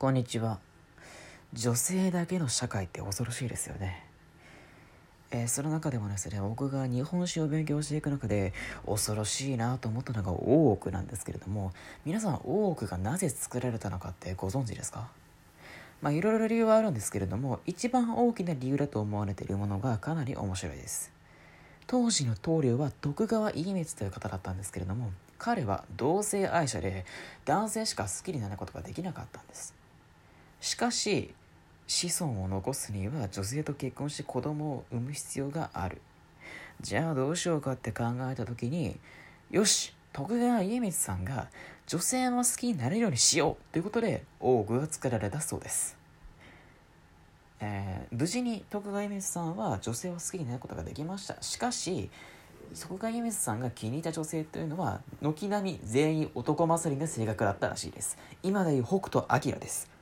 こんにちは。女性だけの社会って恐ろしいですよね。えー、その中でもですね僕が日本史を勉強していく中で恐ろしいなと思ったのが大奥なんですけれども皆さん大奥がなぜ作られたのかってご存知ですか？まあいろいろ理由はあるんですけれども一番大きな理由だと思われているものがかなり面白いです。当時の棟梁は徳川家光という方だったんですけれども彼は同性愛者で男性しか好きになることができなかったんです。かし子孫を残すには女性と結婚して子供を産む必要がある。じゃあどうしようかって考えた時によし徳川家光さんが女性も好きになれるようにしようということで大奥が作られたそうです、えー、無事に徳川家光さんは女性を好きになることができました。しかし徳川家光さんが気に入った女性というのは軒並み全員男勝りな性格だったらしいです。今でいう北斗晶です。